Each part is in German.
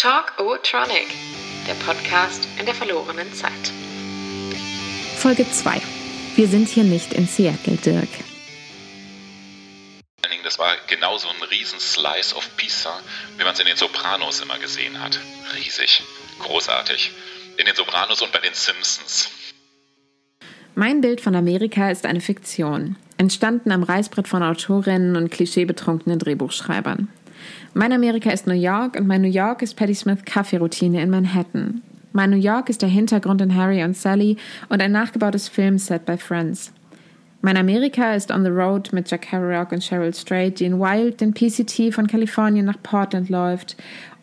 Talk O-Tronic, der Podcast in der verlorenen Zeit. Folge 2. Wir sind hier nicht in Seattle, Dirk. Das war genau so ein riesen Slice of Pizza, wie man es in den Sopranos immer gesehen hat. Riesig, großartig. In den Sopranos und bei den Simpsons. Mein Bild von Amerika ist eine Fiktion, entstanden am Reißbrett von Autorinnen und klischeebetrunkenen Drehbuchschreibern. Mein Amerika ist New York und mein New York ist Patti Smith Kaffeeroutine in Manhattan. Mein New York ist der Hintergrund in Harry und Sally und ein nachgebautes Filmset bei Friends. Mein Amerika ist On the Road mit Jack Kerouac und Cheryl Strait, die in Wild den PCT von Kalifornien nach Portland läuft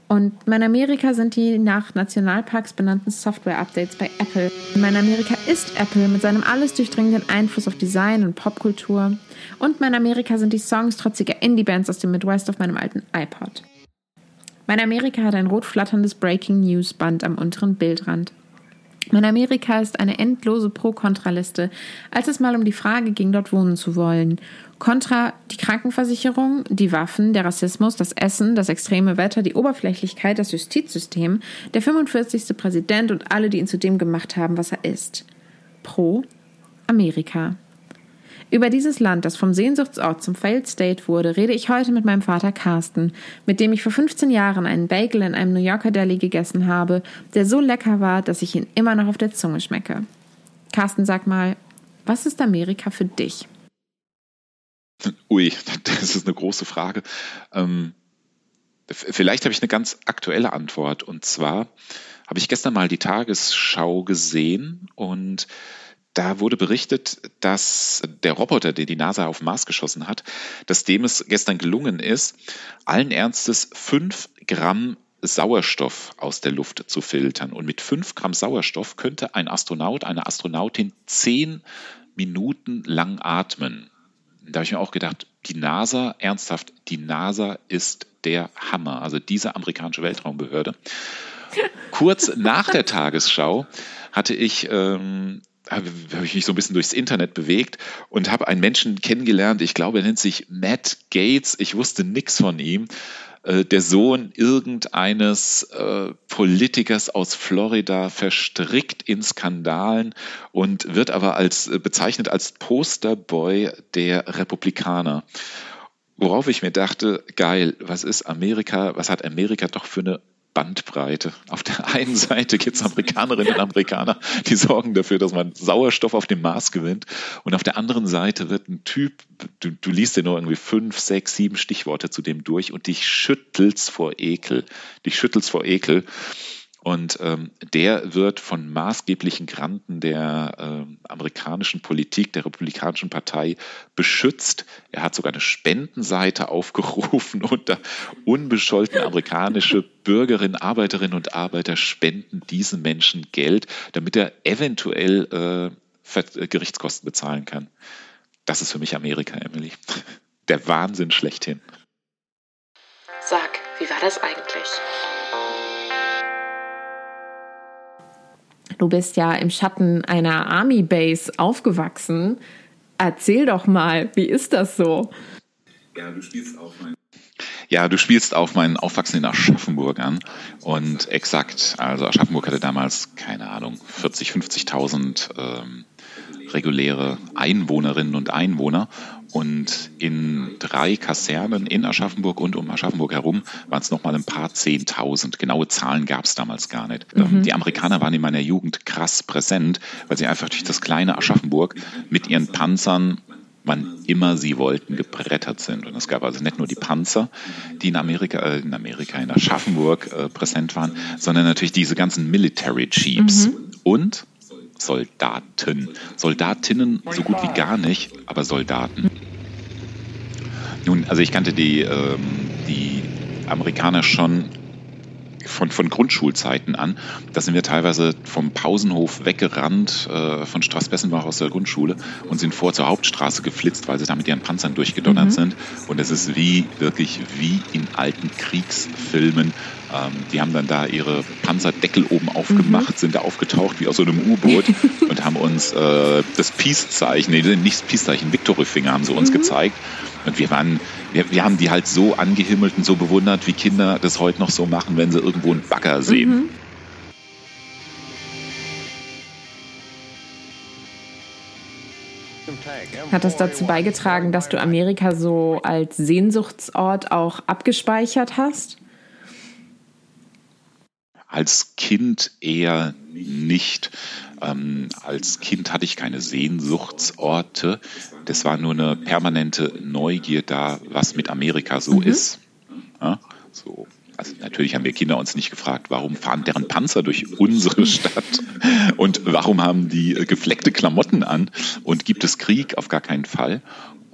und mein Amerika sind die nach Nationalparks benannten Software-Updates bei Apple. Mein Amerika ist Apple mit seinem alles durchdringenden Einfluss auf Design und Popkultur. Und mein Amerika sind die Songs trotziger Indie-Bands aus dem Midwest auf meinem alten iPod. Mein Amerika hat ein rot flatterndes Breaking News Band am unteren Bildrand. Mein Amerika ist eine endlose Pro-Kontra-Liste, als es mal um die Frage ging, dort wohnen zu wollen. Kontra die Krankenversicherung, die Waffen, der Rassismus, das Essen, das extreme Wetter, die Oberflächlichkeit, das Justizsystem, der 45. Präsident und alle, die ihn zu dem gemacht haben, was er ist. Pro Amerika. Über dieses Land, das vom Sehnsuchtsort zum Failed State wurde, rede ich heute mit meinem Vater Carsten, mit dem ich vor 15 Jahren einen Bagel in einem New Yorker Deli gegessen habe, der so lecker war, dass ich ihn immer noch auf der Zunge schmecke. Carsten, sag mal, was ist Amerika für dich? Ui, das ist eine große Frage. Ähm, vielleicht habe ich eine ganz aktuelle Antwort. Und zwar habe ich gestern mal die Tagesschau gesehen und da wurde berichtet, dass der Roboter, den die NASA auf Mars geschossen hat, dass dem es gestern gelungen ist, allen Ernstes fünf Gramm Sauerstoff aus der Luft zu filtern. Und mit fünf Gramm Sauerstoff könnte ein Astronaut, eine Astronautin zehn Minuten lang atmen. Da habe ich mir auch gedacht, die NASA, ernsthaft, die NASA ist der Hammer. Also diese amerikanische Weltraumbehörde. Kurz nach der Tagesschau hatte ich ähm, habe ich mich so ein bisschen durchs Internet bewegt und habe einen Menschen kennengelernt, ich glaube, er nennt sich Matt Gates, ich wusste nichts von ihm, äh, der Sohn irgendeines äh, Politikers aus Florida verstrickt in Skandalen und wird aber als äh, bezeichnet als Posterboy der Republikaner. Worauf ich mir dachte, geil, was ist Amerika, was hat Amerika doch für eine Bandbreite. Auf der einen Seite gibt es Amerikanerinnen und Amerikaner, die sorgen dafür, dass man Sauerstoff auf dem Mars gewinnt. Und auf der anderen Seite wird ein Typ, du, du liest dir nur irgendwie fünf, sechs, sieben Stichworte zu dem durch und dich schüttelst vor Ekel. Dich schüttelst vor Ekel. Und ähm, der wird von maßgeblichen Granten der äh, amerikanischen Politik, der Republikanischen Partei beschützt. Er hat sogar eine Spendenseite aufgerufen und da unbescholtene amerikanische Bürgerinnen, Arbeiterinnen und Arbeiter spenden diesen Menschen Geld, damit er eventuell äh, Gerichtskosten bezahlen kann. Das ist für mich Amerika, Emily. Der Wahnsinn schlechthin. Sag, wie war das eigentlich? Du bist ja im Schatten einer Army Base aufgewachsen. Erzähl doch mal, wie ist das so? Ja, du spielst auf mein ja, du spielst auf meinen Aufwachsen in Aschaffenburg an. Und exakt, also Aschaffenburg hatte damals, keine Ahnung, 40, 50.000 ähm, reguläre Einwohnerinnen und Einwohner. Und in drei Kasernen in Aschaffenburg und um Aschaffenburg herum waren es nochmal ein paar Zehntausend. Genaue Zahlen gab es damals gar nicht. Mhm. Die Amerikaner waren in meiner Jugend krass präsent, weil sie einfach durch das kleine Aschaffenburg mit ihren Panzern wann immer sie wollten, gebrettert sind. Und es gab also nicht nur die Panzer, die in Amerika, äh, in Amerika, in Aschaffenburg äh, präsent waren, sondern natürlich diese ganzen Military Jeeps. Mhm. Und Soldaten. Soldatinnen so gut wie gar nicht, aber Soldaten. Nun, also ich kannte die, ähm, die Amerikaner schon von, von Grundschulzeiten an. Da sind wir teilweise vom Pausenhof weggerannt äh, von Straßbessenbach aus der Grundschule und sind vor zur Hauptstraße geflitzt, weil sie da mit ihren Panzern durchgedonnert mhm. sind. Und es ist wie, wirklich wie in alten Kriegsfilmen. Ähm, die haben dann da ihre Panzerdeckel oben aufgemacht, mhm. sind da aufgetaucht wie aus so einem U-Boot und haben uns äh, das Peace-Zeichen, nee, nicht das Peace-Zeichen, Victory-Finger haben sie uns mhm. gezeigt Und wir waren, wir, wir haben die halt so angehimmelt und so bewundert, wie Kinder das heute noch so machen, wenn sie irgendwo einen Bagger sehen. Mhm. Hat das dazu beigetragen, dass du Amerika so als Sehnsuchtsort auch abgespeichert hast? Als Kind eher nicht. Ähm, als Kind hatte ich keine Sehnsuchtsorte. Das war nur eine permanente Neugier da, was mit Amerika so mhm. ist. Ja, so. Also natürlich haben wir Kinder uns nicht gefragt, warum fahren deren Panzer durch unsere Stadt und warum haben die äh, gefleckte Klamotten an und gibt es Krieg? Auf gar keinen Fall.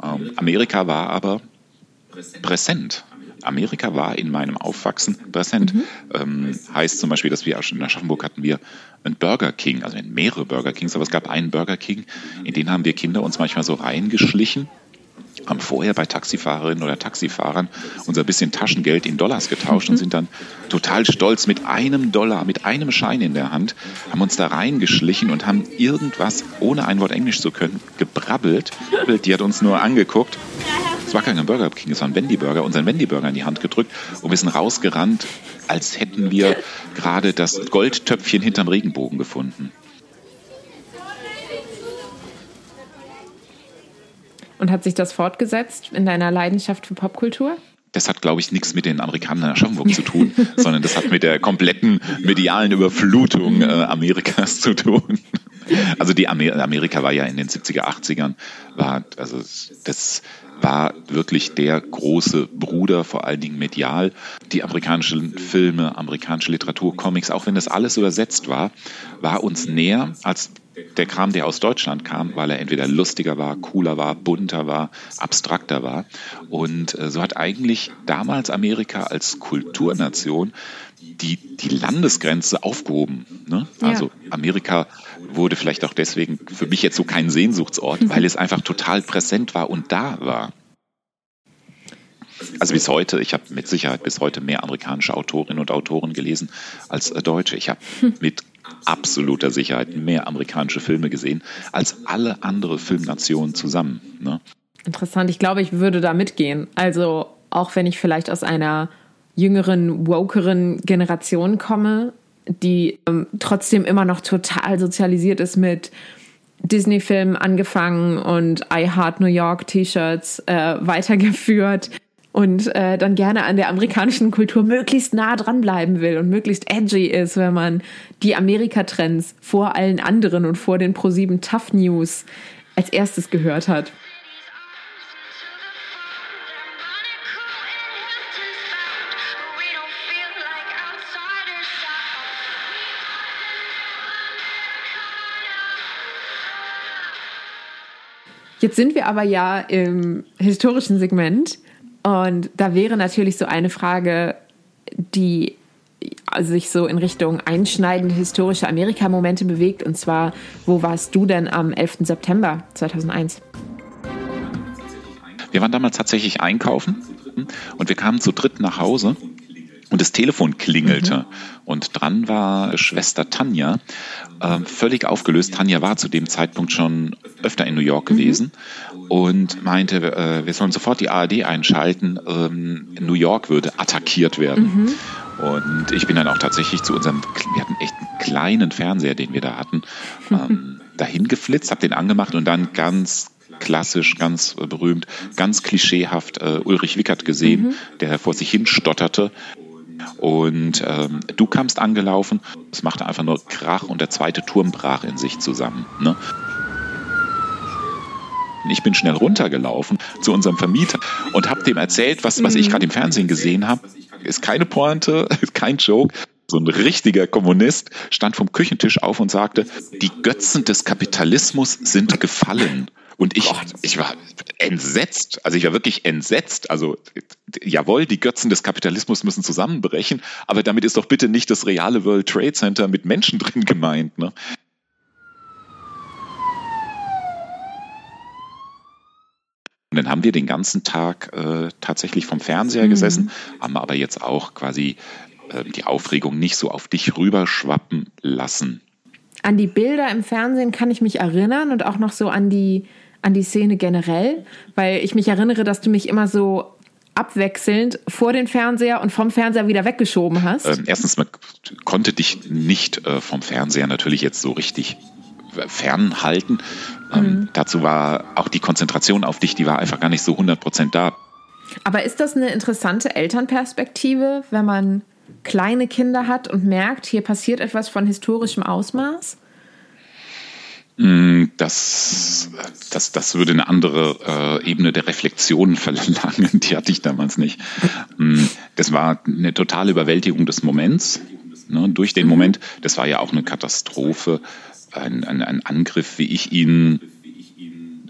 Ähm, Amerika war aber präsent. Amerika war in meinem Aufwachsen präsent. Mhm. Ähm, heißt zum Beispiel, dass wir in Aschaffenburg hatten wir einen Burger King, also mehrere Burger Kings, aber es gab einen Burger King, in den haben wir Kinder uns manchmal so reingeschlichen haben vorher bei Taxifahrerinnen oder Taxifahrern unser bisschen Taschengeld in Dollars getauscht und mhm. sind dann total stolz mit einem Dollar, mit einem Schein in der Hand, haben uns da reingeschlichen und haben irgendwas, ohne ein Wort Englisch zu können, gebrabbelt. Die hat uns nur angeguckt. Es war kein Burger King, es war ein Wendy Burger, unseren Wendy Burger in die Hand gedrückt und wir sind rausgerannt, als hätten wir gerade das Goldtöpfchen hinterm Regenbogen gefunden. Und hat sich das fortgesetzt in deiner Leidenschaft für Popkultur? das hat, glaube ich, nichts mit den Amerikanern in Aschaffenburg zu tun, sondern das hat mit der kompletten medialen Überflutung äh, Amerikas zu tun. Also die Amer Amerika war ja in den 70er, 80ern, war, also das war wirklich der große Bruder, vor allen Dingen medial. Die amerikanischen Filme, amerikanische Literatur, Comics, auch wenn das alles übersetzt war, war uns näher als der Kram, der aus Deutschland kam, weil er entweder lustiger war, cooler war, bunter war, abstrakter war. Und äh, so hat eigentlich damals Amerika als Kulturnation die, die Landesgrenze aufgehoben. Ne? Ja. Also Amerika wurde vielleicht auch deswegen für mich jetzt so kein Sehnsuchtsort, mhm. weil es einfach total präsent war und da war. Also bis heute, ich habe mit Sicherheit bis heute mehr amerikanische Autorinnen und Autoren gelesen als äh, deutsche. Ich habe mit absoluter Sicherheit mehr amerikanische Filme gesehen als alle andere Filmnationen zusammen. Ne? Interessant. Ich glaube, ich würde da mitgehen. Also auch wenn ich vielleicht aus einer jüngeren, wokeren Generation komme, die ähm, trotzdem immer noch total sozialisiert ist mit Disney-Filmen angefangen und I Heart New York T-Shirts äh, weitergeführt und äh, dann gerne an der amerikanischen Kultur möglichst nah dranbleiben will und möglichst edgy ist, wenn man die Amerika-Trends vor allen anderen und vor den Pro7 Tough News als erstes gehört hat. Jetzt sind wir aber ja im historischen Segment und da wäre natürlich so eine Frage, die sich so in Richtung einschneidende historische Amerika-Momente bewegt. Und zwar, wo warst du denn am 11. September 2001? Wir waren damals tatsächlich einkaufen und wir kamen zu dritt nach Hause und das Telefon klingelte. Mhm. Und dran war Schwester Tanja, äh, völlig aufgelöst. Tanja war zu dem Zeitpunkt schon öfter in New York mhm. gewesen und meinte, äh, wir sollen sofort die ARD einschalten. Ähm, New York würde attackiert werden. Mhm. Und ich bin dann auch tatsächlich zu unserem, wir hatten echt einen kleinen Fernseher, den wir da hatten, ähm, dahin geflitzt, habe den angemacht und dann ganz klassisch, ganz berühmt, ganz klischeehaft äh, Ulrich Wickert gesehen, mhm. der vor sich hin stotterte und ähm, du kamst angelaufen, es machte einfach nur Krach und der zweite Turm brach in sich zusammen. Ne? Ich bin schnell runtergelaufen zu unserem Vermieter und habe dem erzählt, was, was ich mhm. gerade im Fernsehen gesehen habe. Ist keine Pointe, ist kein Joke. So ein richtiger Kommunist stand vom Küchentisch auf und sagte, die Götzen des Kapitalismus sind gefallen. Und ich, ich war entsetzt. Also ich war wirklich entsetzt. Also jawohl, die Götzen des Kapitalismus müssen zusammenbrechen, aber damit ist doch bitte nicht das reale World Trade Center mit Menschen drin gemeint. Ne? Und dann haben wir den ganzen Tag äh, tatsächlich vom Fernseher mhm. gesessen, haben aber jetzt auch quasi äh, die Aufregung nicht so auf dich rüberschwappen lassen. An die Bilder im Fernsehen kann ich mich erinnern und auch noch so an die an die Szene generell, weil ich mich erinnere, dass du mich immer so abwechselnd vor den Fernseher und vom Fernseher wieder weggeschoben hast? Ähm, erstens, man konnte dich nicht äh, vom Fernseher natürlich jetzt so richtig fernhalten. Ähm, mhm. Dazu war auch die Konzentration auf dich, die war einfach gar nicht so 100 Prozent da. Aber ist das eine interessante Elternperspektive, wenn man kleine Kinder hat und merkt, hier passiert etwas von historischem Ausmaß? Mm, das, das, das würde eine andere äh, Ebene der Reflexion verlangen, die hatte ich damals nicht. Mm, das war eine totale Überwältigung des Moments. Ne, durch den mhm. Moment, das war ja auch eine Katastrophe, ein, ein, ein Angriff, wie ich ihn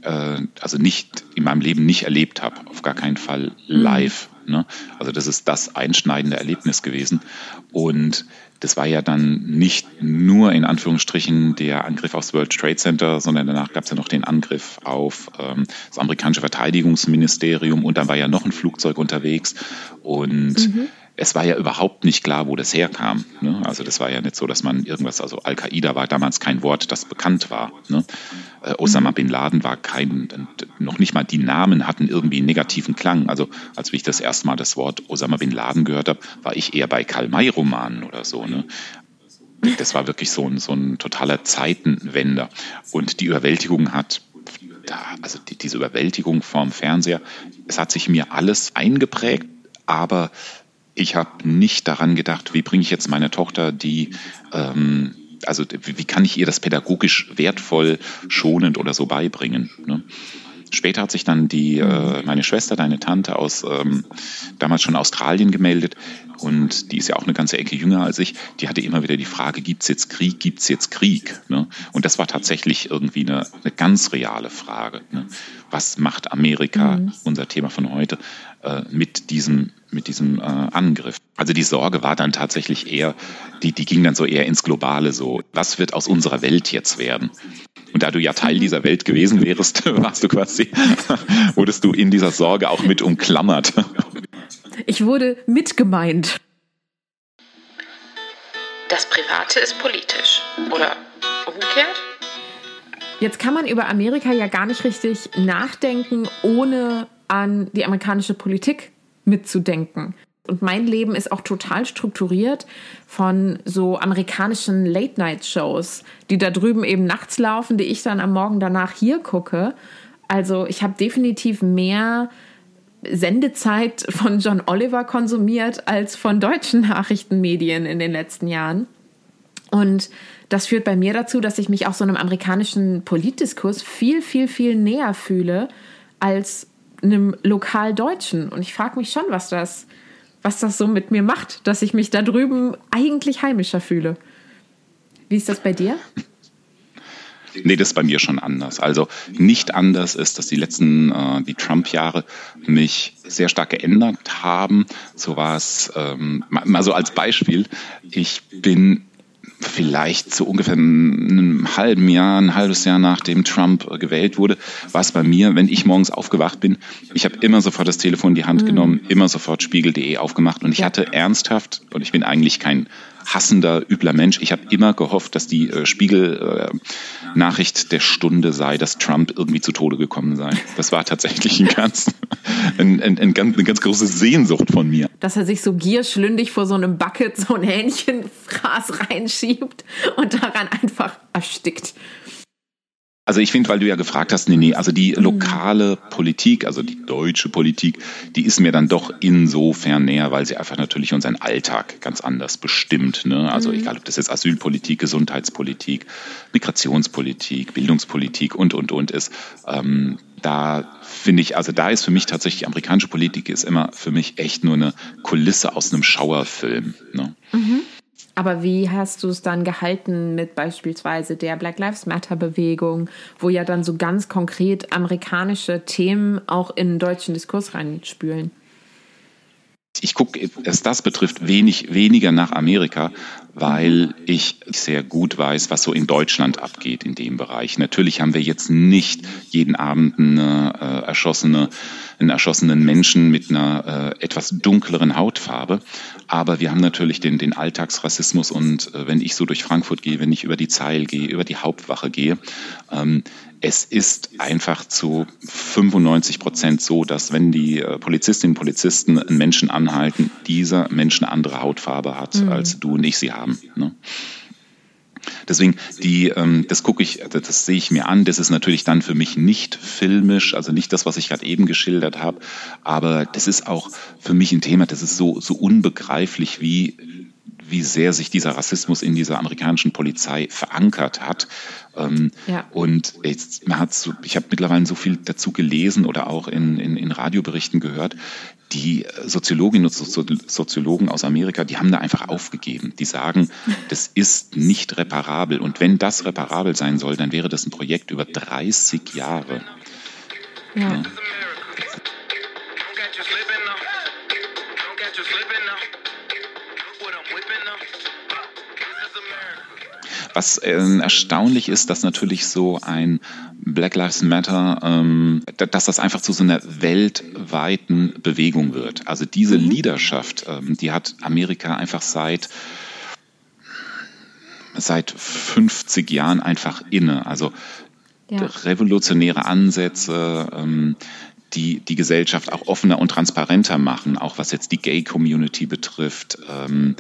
äh, also nicht in meinem Leben nicht erlebt habe, auf gar keinen Fall live. Ne? Also das ist das einschneidende Erlebnis gewesen. Und das war ja dann nicht nur in Anführungsstrichen der Angriff aufs World Trade Center, sondern danach gab es ja noch den Angriff auf ähm, das amerikanische Verteidigungsministerium und dann war ja noch ein Flugzeug unterwegs. Und mhm es war ja überhaupt nicht klar, wo das herkam. Ne? Also das war ja nicht so, dass man irgendwas, also Al-Qaida war damals kein Wort, das bekannt war. Ne? Äh, Osama bin Laden war kein, noch nicht mal die Namen hatten irgendwie einen negativen Klang. Also als ich das erste Mal das Wort Osama bin Laden gehört habe, war ich eher bei Karl-May-Romanen oder so. Ne? Das war wirklich so ein, so ein totaler Zeitenwender. Und die Überwältigung hat da, also die, diese Überwältigung vorm Fernseher, es hat sich mir alles eingeprägt, aber ich habe nicht daran gedacht, wie bringe ich jetzt meine Tochter die, ähm, also wie kann ich ihr das pädagogisch wertvoll, schonend oder so beibringen. Ne? Später hat sich dann die, äh, meine Schwester, deine Tante aus ähm, damals schon Australien gemeldet und die ist ja auch eine ganze Ecke jünger als ich. Die hatte immer wieder die Frage, gibt's jetzt Krieg, gibt's jetzt Krieg? Ne? Und das war tatsächlich irgendwie eine, eine ganz reale Frage. Ne? Was macht Amerika, mhm. unser Thema von heute, äh, mit diesem mit diesem äh, Angriff. Also die Sorge war dann tatsächlich eher, die, die ging dann so eher ins Globale so. Was wird aus unserer Welt jetzt werden? Und da du ja Teil dieser Welt gewesen wärst, warst du quasi, wurdest du in dieser Sorge auch mit umklammert. Ich wurde mitgemeint. Das Private ist politisch. Oder umgekehrt? Jetzt kann man über Amerika ja gar nicht richtig nachdenken, ohne an die amerikanische Politik mitzudenken. Und mein Leben ist auch total strukturiert von so amerikanischen Late-Night-Shows, die da drüben eben nachts laufen, die ich dann am Morgen danach hier gucke. Also ich habe definitiv mehr Sendezeit von John Oliver konsumiert als von deutschen Nachrichtenmedien in den letzten Jahren. Und das führt bei mir dazu, dass ich mich auch so einem amerikanischen Politdiskurs viel, viel, viel näher fühle als einem Lokaldeutschen. Und ich frage mich schon, was das, was das so mit mir macht, dass ich mich da drüben eigentlich heimischer fühle. Wie ist das bei dir? Nee, das ist bei mir schon anders. Also nicht anders ist, dass die letzten, äh, die Trump-Jahre mich sehr stark geändert haben. So war es, ähm, also als Beispiel, ich bin vielleicht so ungefähr einem halben Jahr, ein halbes Jahr nachdem Trump gewählt wurde, war es bei mir, wenn ich morgens aufgewacht bin, ich habe immer sofort das Telefon in die Hand mhm. genommen, immer sofort spiegel.de aufgemacht und ich hatte ernsthaft, und ich bin eigentlich kein hassender, übler Mensch. Ich habe immer gehofft, dass die äh, Spiegel-Nachricht äh, der Stunde sei, dass Trump irgendwie zu Tode gekommen sei. Das war tatsächlich ein ganz, ein, ein, ein, eine ganz große Sehnsucht von mir. Dass er sich so gierschlündig vor so einem Bucket so ein Hähnchenfraß reinschiebt und daran einfach erstickt. Also ich finde, weil du ja gefragt hast, nee, nee, also die mhm. lokale Politik, also die deutsche Politik, die ist mir dann doch insofern näher, weil sie einfach natürlich unseren Alltag ganz anders bestimmt. Ne? Also mhm. egal, ob das jetzt Asylpolitik, Gesundheitspolitik, Migrationspolitik, Bildungspolitik und, und, und ist. Ähm, da finde ich, also da ist für mich tatsächlich, amerikanische Politik ist immer für mich echt nur eine Kulisse aus einem Schauerfilm. Ne? Mhm. Aber wie hast du es dann gehalten mit beispielsweise der Black Lives Matter Bewegung, wo ja dann so ganz konkret amerikanische Themen auch in den deutschen Diskurs reinspülen? Ich gucke, was das betrifft, wenig, weniger nach Amerika, weil ich sehr gut weiß, was so in Deutschland abgeht in dem Bereich. Natürlich haben wir jetzt nicht jeden Abend eine äh, erschossene einen erschossenen Menschen mit einer äh, etwas dunkleren Hautfarbe. Aber wir haben natürlich den, den Alltagsrassismus und äh, wenn ich so durch Frankfurt gehe, wenn ich über die Zeil gehe, über die Hauptwache gehe, ähm, es ist einfach zu 95 Prozent so, dass wenn die äh, Polizistinnen und Polizisten einen Menschen anhalten, dieser Mensch eine andere Hautfarbe hat, mhm. als du und ich sie haben. Ne? Deswegen, die, ähm, das gucke ich, das sehe ich mir an. Das ist natürlich dann für mich nicht filmisch, also nicht das, was ich gerade eben geschildert habe, aber das ist auch für mich ein Thema, das ist so, so unbegreiflich wie wie sehr sich dieser Rassismus in dieser amerikanischen Polizei verankert hat. Ähm, ja. Und jetzt, man hat so, ich habe mittlerweile so viel dazu gelesen oder auch in, in, in Radioberichten gehört. Die Soziologinnen und Soziologen aus Amerika, die haben da einfach aufgegeben. Die sagen, das ist nicht reparabel. Und wenn das reparabel sein soll, dann wäre das ein Projekt über 30 Jahre. ja. ja. Was äh, erstaunlich ist, dass natürlich so ein Black Lives Matter, ähm, dass das einfach zu so einer weltweiten Bewegung wird. Also diese mhm. Leaderschaft, ähm, die hat Amerika einfach seit seit 50 Jahren einfach inne. Also ja. revolutionäre Ansätze, ähm, die die Gesellschaft auch offener und transparenter machen, auch was jetzt die Gay-Community betrifft. Ähm,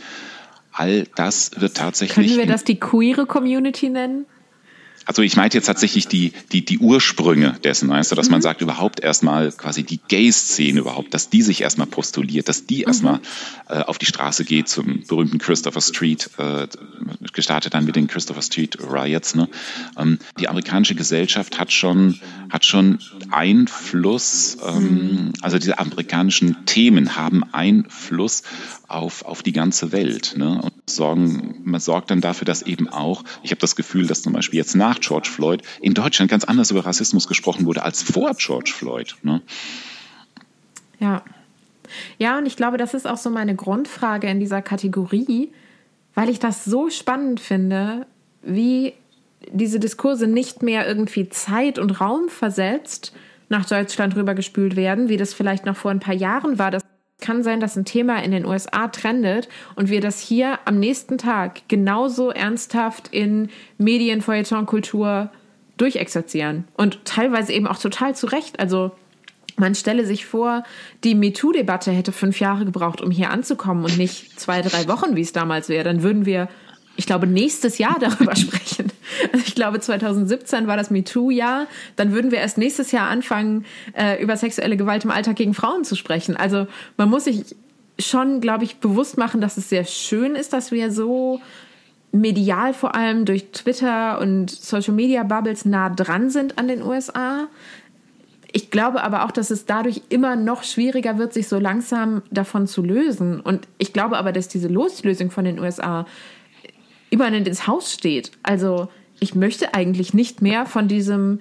all das wird tatsächlich. Können wir das die queere Community nennen? Also ich meinte jetzt tatsächlich die, die, die Ursprünge dessen, weißt du, dass mhm. man sagt, überhaupt erstmal quasi die Gay-Szene überhaupt, dass die sich erstmal postuliert, dass die mhm. erstmal äh, auf die Straße geht zum berühmten Christopher Street, äh, gestartet dann mit den Christopher Street Riots. Ne? Ähm, die amerikanische Gesellschaft hat schon, hat schon Einfluss, ähm, mhm. also diese amerikanischen Themen haben Einfluss auf, auf die ganze Welt. Ne? Und sorgen, man sorgt dann dafür, dass eben auch, ich habe das Gefühl, dass zum Beispiel jetzt nach George Floyd in Deutschland ganz anders über Rassismus gesprochen wurde als vor George Floyd. Ne? Ja. Ja, und ich glaube, das ist auch so meine Grundfrage in dieser Kategorie, weil ich das so spannend finde, wie diese Diskurse nicht mehr irgendwie Zeit und Raum versetzt nach Deutschland rübergespült werden, wie das vielleicht noch vor ein paar Jahren war, kann sein, dass ein Thema in den USA trendet und wir das hier am nächsten Tag genauso ernsthaft in Medien, Feuilleton, Kultur durchexerzieren. Und teilweise eben auch total zu Recht. Also man stelle sich vor, die MeToo-Debatte hätte fünf Jahre gebraucht, um hier anzukommen und nicht zwei, drei Wochen, wie es damals wäre. Dann würden wir ich glaube, nächstes Jahr darüber sprechen. Also ich glaube, 2017 war das MeToo-Jahr. Dann würden wir erst nächstes Jahr anfangen, äh, über sexuelle Gewalt im Alltag gegen Frauen zu sprechen. Also man muss sich schon, glaube ich, bewusst machen, dass es sehr schön ist, dass wir so medial vor allem durch Twitter und Social Media Bubbles nah dran sind an den USA. Ich glaube aber auch, dass es dadurch immer noch schwieriger wird, sich so langsam davon zu lösen. Und ich glaube aber, dass diese Loslösung von den USA immanent ins Haus steht. Also ich möchte eigentlich nicht mehr von diesem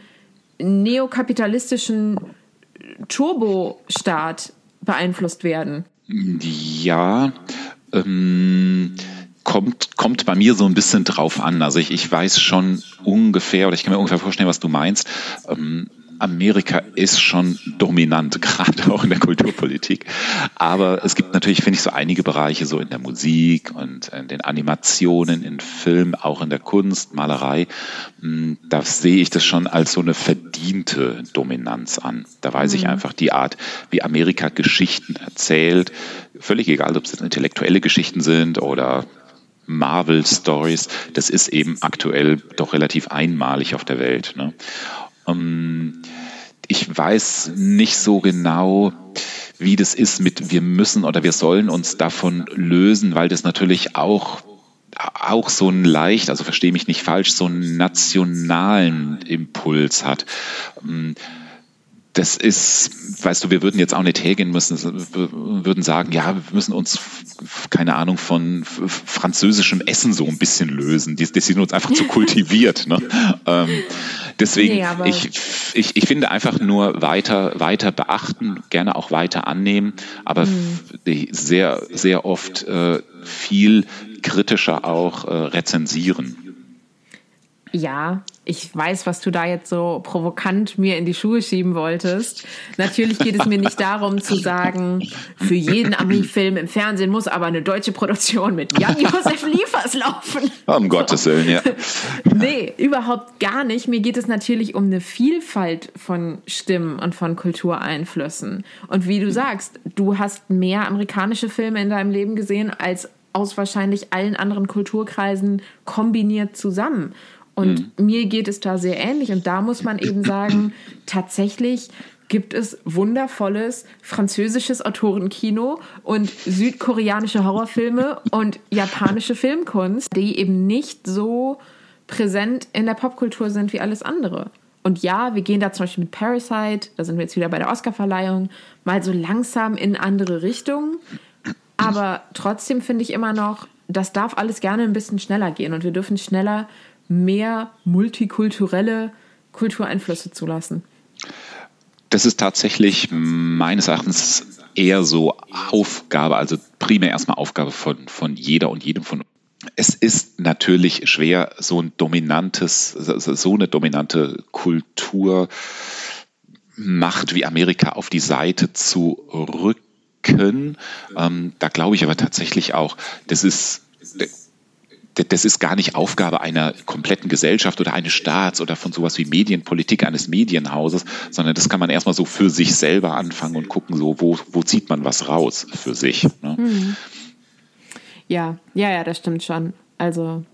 neokapitalistischen Turbostaat beeinflusst werden. Ja, ähm, kommt, kommt bei mir so ein bisschen drauf an. Also ich, ich weiß schon ungefähr, oder ich kann mir ungefähr vorstellen, was du meinst. Ähm, Amerika ist schon dominant, gerade auch in der Kulturpolitik. Aber es gibt natürlich, finde ich, so einige Bereiche, so in der Musik und in den Animationen, in Film, auch in der Kunst, Malerei. Hm, da sehe ich das schon als so eine verdiente Dominanz an. Da weiß mhm. ich einfach die Art, wie Amerika Geschichten erzählt. Völlig egal, ob es jetzt intellektuelle Geschichten sind oder Marvel Stories, das ist eben aktuell doch relativ einmalig auf der Welt. Ne? Ähm, ich weiß nicht so genau, wie das ist mit wir müssen oder wir sollen uns davon lösen, weil das natürlich auch auch so ein leicht, also verstehe mich nicht falsch, so einen nationalen Impuls hat. Das ist, weißt du, wir würden jetzt auch nicht hergehen müssen, würden sagen, ja, wir müssen uns, keine Ahnung, von französischem Essen so ein bisschen lösen. Die, die sind uns einfach zu kultiviert. Ne? Ähm, deswegen, nee, ich, ich, ich finde einfach nur weiter, weiter beachten, gerne auch weiter annehmen, aber mhm. sehr, sehr oft äh, viel kritischer auch äh, rezensieren. Ja, ich weiß, was du da jetzt so provokant mir in die Schuhe schieben wolltest. Natürlich geht es mir nicht darum zu sagen, für jeden Ami-Film im Fernsehen muss aber eine deutsche Produktion mit Jan-Josef Liefers laufen. Um Gottes Willen, ja. Nee, überhaupt gar nicht. Mir geht es natürlich um eine Vielfalt von Stimmen und von Kultureinflüssen. Und wie du sagst, du hast mehr amerikanische Filme in deinem Leben gesehen als aus wahrscheinlich allen anderen Kulturkreisen kombiniert zusammen. Und mhm. mir geht es da sehr ähnlich. Und da muss man eben sagen, tatsächlich gibt es wundervolles französisches Autorenkino und südkoreanische Horrorfilme und japanische Filmkunst, die eben nicht so präsent in der Popkultur sind wie alles andere. Und ja, wir gehen da zum Beispiel mit Parasite, da sind wir jetzt wieder bei der Oscarverleihung, mal so langsam in andere Richtungen. Aber trotzdem finde ich immer noch, das darf alles gerne ein bisschen schneller gehen und wir dürfen schneller mehr multikulturelle Kultureinflüsse zulassen? Das ist tatsächlich meines Erachtens eher so Aufgabe, also primär erstmal Aufgabe von, von jeder und jedem von uns. Es ist natürlich schwer, so ein dominantes, so eine dominante Kulturmacht wie Amerika auf die Seite zu rücken. Ähm, da glaube ich aber tatsächlich auch, das ist das ist gar nicht Aufgabe einer kompletten Gesellschaft oder eines Staats oder von sowas wie Medienpolitik eines Medienhauses, sondern das kann man erstmal so für sich selber anfangen und gucken, so wo, wo zieht man was raus für sich. Ne? Hm. Ja, ja, ja, das stimmt schon. Also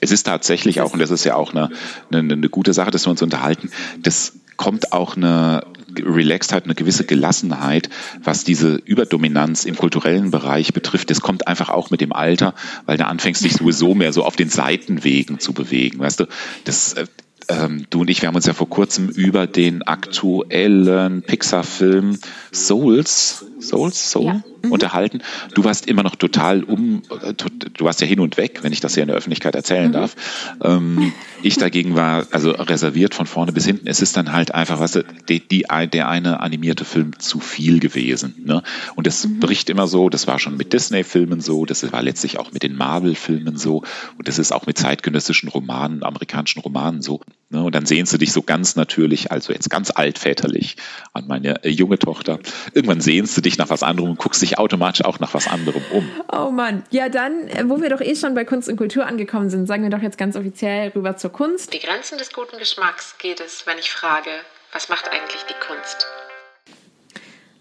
es ist tatsächlich auch, und das ist ja auch eine, eine, eine gute Sache, dass wir uns unterhalten, das kommt auch eine Relaxedheit, eine gewisse Gelassenheit, was diese Überdominanz im kulturellen Bereich betrifft. Das kommt einfach auch mit dem Alter, weil da anfängst dich sowieso mehr so auf den Seitenwegen zu bewegen. Weißt du, das, äh, ähm, du und ich, wir haben uns ja vor kurzem über den aktuellen Pixar-Film Souls, Souls, Soul ja. mhm. unterhalten. Du warst immer noch total um, äh, du warst ja hin und weg, wenn ich das hier in der Öffentlichkeit erzählen mhm. darf. Ähm, ich dagegen war also reserviert von vorne bis hinten. Es ist dann halt einfach, was die, die, der eine animierte Film zu viel gewesen. Ne? Und das mhm. bricht immer so, das war schon mit Disney-Filmen so, das war letztlich auch mit den Marvel-Filmen so und das ist auch mit zeitgenössischen Romanen, amerikanischen Romanen so. Ne? Und dann sehen sie dich so ganz natürlich, also jetzt ganz altväterlich an meine äh, junge Tochter. Irgendwann sehnst du dich nach was anderem und guckst dich automatisch auch nach was anderem um. Oh Mann. Ja, dann, äh, wo wir doch eh schon bei Kunst und Kultur angekommen sind, sagen wir doch jetzt ganz offiziell rüber zur Kunst. Die Grenzen des guten Geschmacks geht es, wenn ich frage, was macht eigentlich die Kunst?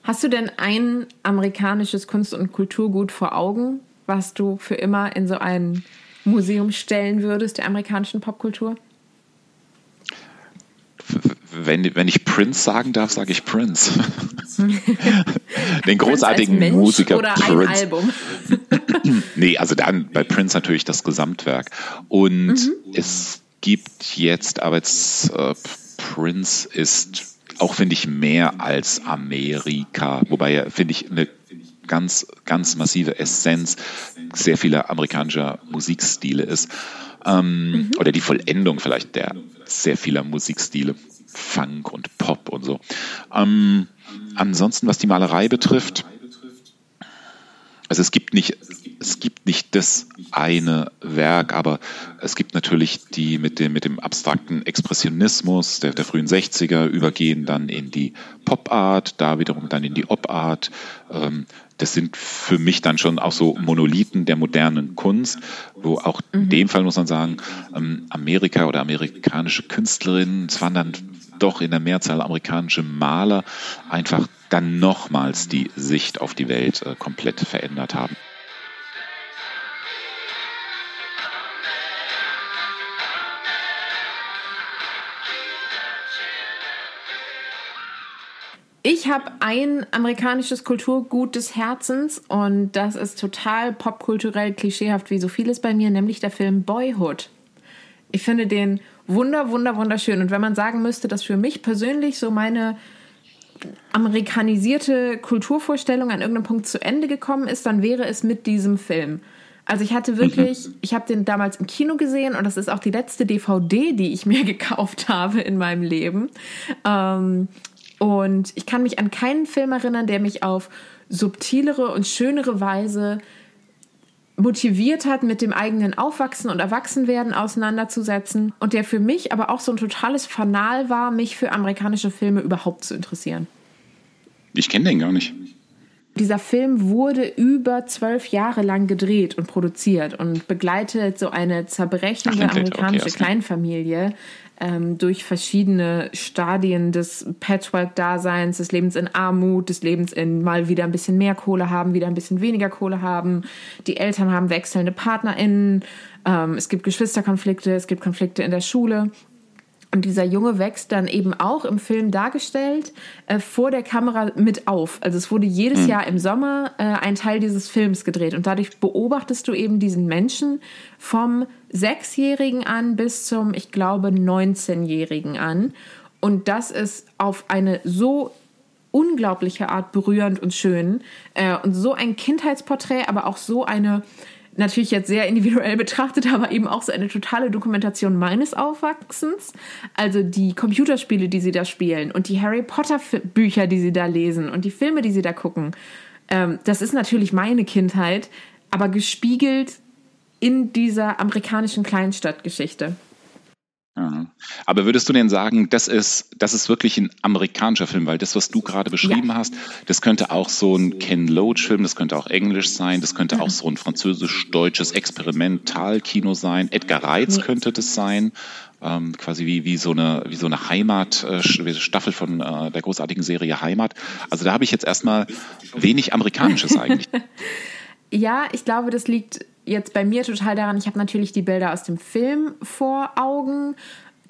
Hast du denn ein amerikanisches Kunst- und Kulturgut vor Augen, was du für immer in so ein Museum stellen würdest, der amerikanischen Popkultur? Wenn, wenn ich Prince sagen darf, sage ich Prince. Den großartigen Prince Musiker oder Prince. Ein Album. nee, also dann bei Prince natürlich das Gesamtwerk. Und mhm. es gibt jetzt, aber jetzt äh, Prince ist auch, finde ich, mehr als Amerika. Wobei er, finde ich, eine ganz, ganz massive Essenz sehr vieler amerikanischer Musikstile ist. Ähm, mhm. Oder die Vollendung vielleicht der sehr vieler Musikstile. Funk und Pop und so. Ähm, ansonsten, was die Malerei betrifft, also es gibt nicht, es gibt nicht das eine Werk, aber es gibt natürlich die mit dem, mit dem abstrakten Expressionismus der, der frühen 60er übergehen dann in die Pop-Art, da wiederum dann in die Op-Art. Ähm, das sind für mich dann schon auch so Monolithen der modernen Kunst, wo auch in mhm. dem Fall muss man sagen, ähm, Amerika oder amerikanische Künstlerinnen, es waren dann doch in der Mehrzahl amerikanische Maler, einfach dann nochmals die Sicht auf die Welt äh, komplett verändert haben. Ich habe ein amerikanisches Kulturgut des Herzens und das ist total popkulturell klischeehaft wie so vieles bei mir, nämlich der Film Boyhood. Ich finde den wunder, wunder, wunderschön. Und wenn man sagen müsste, dass für mich persönlich so meine amerikanisierte Kulturvorstellung an irgendeinem Punkt zu Ende gekommen ist, dann wäre es mit diesem Film. Also ich hatte wirklich, mhm. ich habe den damals im Kino gesehen und das ist auch die letzte DVD, die ich mir gekauft habe in meinem Leben. Ähm, und ich kann mich an keinen Film erinnern, der mich auf subtilere und schönere Weise motiviert hat, mit dem eigenen Aufwachsen und Erwachsenwerden auseinanderzusetzen und der für mich aber auch so ein totales Fanal war, mich für amerikanische Filme überhaupt zu interessieren. Ich kenne den gar nicht. Dieser Film wurde über zwölf Jahre lang gedreht und produziert und begleitet so eine zerbrechende Ach, amerikanische okay, Kleinfamilie ähm, durch verschiedene Stadien des Patchwork-Daseins, des Lebens in Armut, des Lebens in mal wieder ein bisschen mehr Kohle haben, wieder ein bisschen weniger Kohle haben. Die Eltern haben wechselnde PartnerInnen. Ähm, es gibt Geschwisterkonflikte, es gibt Konflikte in der Schule. Und dieser Junge wächst dann eben auch im Film dargestellt äh, vor der Kamera mit auf. Also es wurde jedes mhm. Jahr im Sommer äh, ein Teil dieses Films gedreht. Und dadurch beobachtest du eben diesen Menschen vom Sechsjährigen an bis zum, ich glaube, 19-Jährigen an. Und das ist auf eine so unglaubliche Art berührend und schön. Äh, und so ein Kindheitsporträt, aber auch so eine natürlich jetzt sehr individuell betrachtet, aber eben auch so eine totale Dokumentation meines Aufwachsens. Also die Computerspiele, die sie da spielen und die Harry Potter Bücher, die sie da lesen und die Filme, die sie da gucken. Ähm, das ist natürlich meine Kindheit, aber gespiegelt in dieser amerikanischen Kleinstadtgeschichte. Ja. Aber würdest du denn sagen, das ist, das ist wirklich ein amerikanischer Film, weil das, was du gerade beschrieben ja. hast, das könnte auch so ein Ken Loach-Film, das könnte auch Englisch sein, das könnte mhm. auch so ein französisch-deutsches Experimentalkino sein. Edgar Reitz nee. könnte das sein, ähm, quasi wie, wie so eine, wie so eine Heimat, äh, Staffel von äh, der großartigen Serie Heimat. Also da habe ich jetzt erstmal wenig Amerikanisches eigentlich. ja, ich glaube, das liegt jetzt bei mir total daran, ich habe natürlich die Bilder aus dem Film vor Augen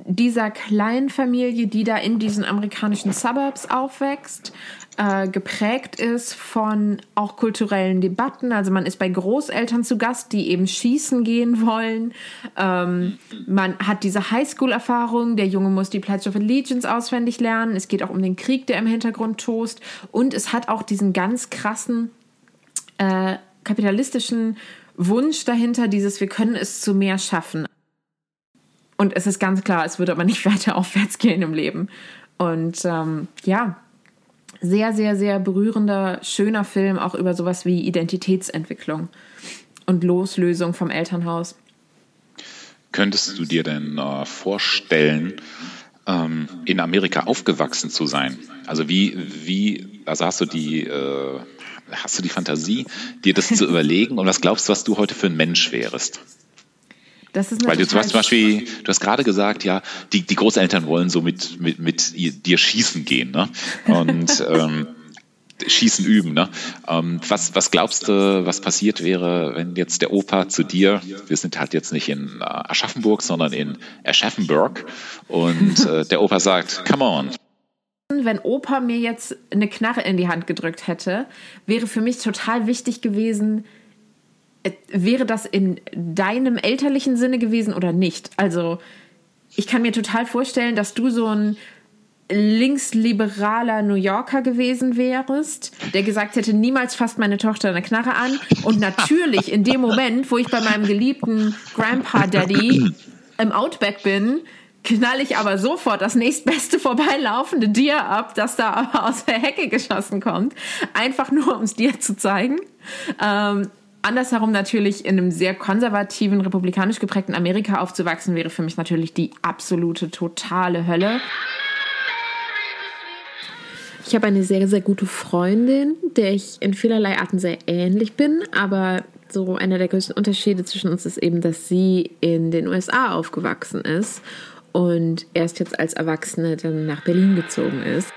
dieser kleinen Familie, die da in diesen amerikanischen Suburbs aufwächst, äh, geprägt ist von auch kulturellen Debatten. Also man ist bei Großeltern zu Gast, die eben schießen gehen wollen. Ähm, man hat diese Highschool-Erfahrung. Der Junge muss die Pledge of Allegiance auswendig lernen. Es geht auch um den Krieg, der im Hintergrund tost. Und es hat auch diesen ganz krassen äh, kapitalistischen Wunsch dahinter, dieses wir können es zu mehr schaffen. Und es ist ganz klar, es wird aber nicht weiter aufwärts gehen im Leben. Und ähm, ja, sehr, sehr, sehr berührender, schöner Film, auch über sowas wie Identitätsentwicklung und Loslösung vom Elternhaus. Könntest du dir denn äh, vorstellen, ähm, in Amerika aufgewachsen zu sein? Also wie, wie, also hast du die, äh, hast du die Fantasie, dir das zu überlegen und was glaubst du, was du heute für ein Mensch ist Weil du zum Beispiel, du hast gerade gesagt, ja, die, die Großeltern wollen so mit, mit, mit dir schießen gehen, ne? Und ähm, Schießen üben, ne? Ähm, was, was glaubst du, was passiert wäre, wenn jetzt der Opa zu dir, wir sind halt jetzt nicht in äh, Aschaffenburg, sondern in Aschaffenburg und äh, der Opa sagt, come on, wenn Opa mir jetzt eine Knarre in die Hand gedrückt hätte, wäre für mich total wichtig gewesen, äh, wäre das in deinem elterlichen Sinne gewesen oder nicht? Also, ich kann mir total vorstellen, dass du so ein linksliberaler New Yorker gewesen wärst, der gesagt hätte, niemals fasst meine Tochter eine Knarre an. Und natürlich in dem Moment, wo ich bei meinem geliebten Grandpa Daddy im Outback bin, knall ich aber sofort das nächstbeste vorbeilaufende Dir ab, das da aus der Hecke geschossen kommt. Einfach nur, um es dir zu zeigen. Ähm, andersherum natürlich in einem sehr konservativen, republikanisch geprägten Amerika aufzuwachsen, wäre für mich natürlich die absolute, totale Hölle. Ich habe eine sehr, sehr gute Freundin, der ich in vielerlei Arten sehr ähnlich bin, aber so einer der größten Unterschiede zwischen uns ist eben, dass sie in den USA aufgewachsen ist und erst jetzt als Erwachsene dann nach Berlin gezogen ist.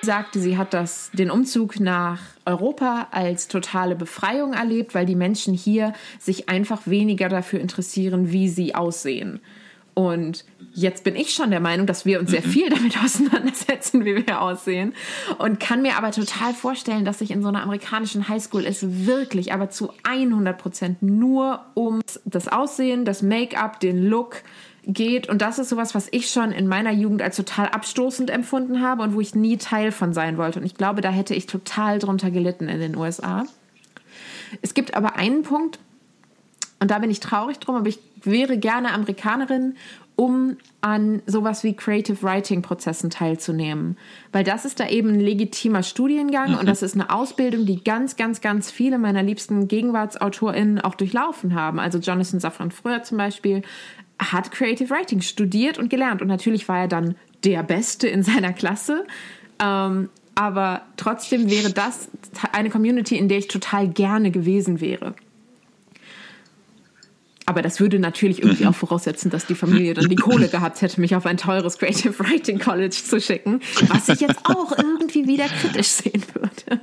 Sie sagte, sie hat das, den Umzug nach Europa als totale Befreiung erlebt, weil die Menschen hier sich einfach weniger dafür interessieren, wie sie aussehen. Und jetzt bin ich schon der Meinung, dass wir uns sehr mhm. viel damit auseinandersetzen, wie wir aussehen. Und kann mir aber total vorstellen, dass sich in so einer amerikanischen Highschool es wirklich, aber zu 100 Prozent nur um das Aussehen, das Make-up, den Look, geht. Und das ist sowas, was ich schon in meiner Jugend als total abstoßend empfunden habe und wo ich nie Teil von sein wollte. Und ich glaube, da hätte ich total drunter gelitten in den USA. Es gibt aber einen Punkt, Und da bin ich traurig drum, aber ich wäre gerne Amerikanerin, um an sowas wie Creative Writing Prozessen teilzunehmen. Weil das ist da eben ein legitimer Studiengang mhm. und das ist eine Ausbildung, die ganz, ganz, ganz viele meiner liebsten GegenwartsautorInnen auch durchlaufen haben. Also Jonathan Safran früher zum Beispiel hat Creative Writing studiert und gelernt. Und natürlich war er dann der Beste in seiner Klasse. Ähm, aber trotzdem wäre das eine Community, in der ich total gerne gewesen wäre. Aber das würde natürlich irgendwie mhm. auch voraussetzen, dass die Familie dann die Kohle gehabt hätte, mich auf ein teures Creative Writing College zu schicken, was ich jetzt auch irgendwie wieder kritisch sehen würde.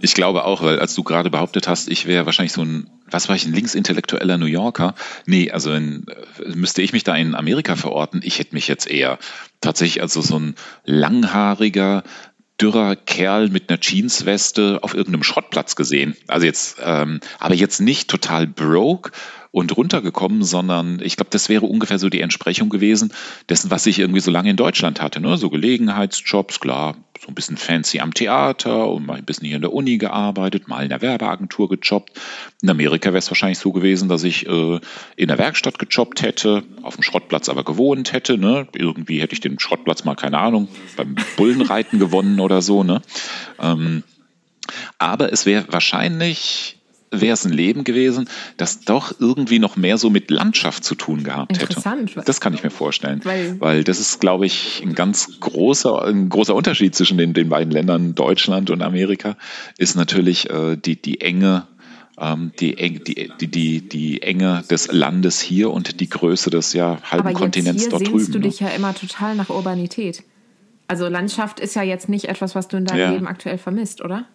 Ich glaube auch, weil als du gerade behauptet hast, ich wäre wahrscheinlich so ein, was war ich, ein linksintellektueller New Yorker? Nee, also in, müsste ich mich da in Amerika verorten. Ich hätte mich jetzt eher tatsächlich also so ein langhaariger, dürrer Kerl mit einer Jeansweste auf irgendeinem Schrottplatz gesehen. Also jetzt, ähm, aber jetzt nicht total broke und runtergekommen, sondern ich glaube, das wäre ungefähr so die Entsprechung gewesen dessen, was ich irgendwie so lange in Deutschland hatte. Ne? So Gelegenheitsjobs, klar, so ein bisschen fancy am Theater und mal ein bisschen hier in der Uni gearbeitet, mal in der Werbeagentur gejobbt. In Amerika wäre es wahrscheinlich so gewesen, dass ich äh, in der Werkstatt gejobbt hätte, auf dem Schrottplatz aber gewohnt hätte. Ne? Irgendwie hätte ich den Schrottplatz mal, keine Ahnung, beim Bullenreiten gewonnen oder so. Ne? Ähm, aber es wäre wahrscheinlich wäre es ein Leben gewesen, das doch irgendwie noch mehr so mit Landschaft zu tun gehabt hätte. Interessant. Das kann ich mir vorstellen. Weil, weil das ist, glaube ich, ein ganz großer, ein großer Unterschied zwischen den, den beiden Ländern Deutschland und Amerika, ist natürlich äh, die, die enge ähm, die, die, die, die, Enge des Landes hier und die Größe des ja, halben Aber Kontinents jetzt hier dort drüben. du ne? dich ja immer total nach Urbanität. Also Landschaft ist ja jetzt nicht etwas, was du in deinem ja. Leben aktuell vermisst, oder?